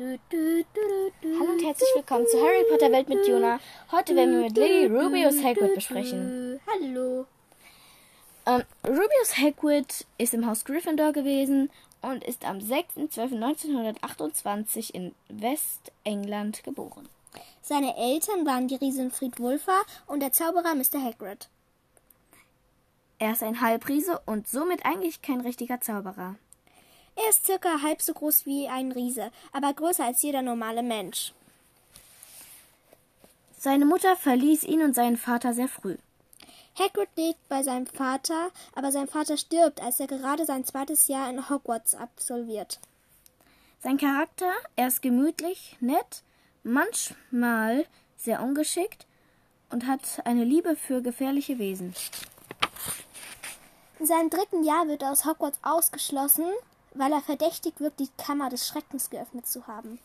Hallo und herzlich willkommen zu Harry Potter Welt mit Juna. Heute werden wir mit Lily Rubius Hagrid besprechen. Hallo. Ähm, Rubius Hagrid ist im Haus Gryffindor gewesen und ist am 6.12.1928 in Westengland geboren. Seine Eltern waren die Riesin Friedwulfa und der Zauberer Mr. Hagrid. Er ist ein Halbriese und somit eigentlich kein richtiger Zauberer. Er ist circa halb so groß wie ein Riese, aber größer als jeder normale Mensch. Seine Mutter verließ ihn und seinen Vater sehr früh. Hagrid lebt bei seinem Vater, aber sein Vater stirbt, als er gerade sein zweites Jahr in Hogwarts absolviert. Sein Charakter, er ist gemütlich, nett, manchmal sehr ungeschickt und hat eine Liebe für gefährliche Wesen. In seinem dritten Jahr wird er aus Hogwarts ausgeschlossen, weil er verdächtig wirkt, die Kammer des Schreckens geöffnet zu haben.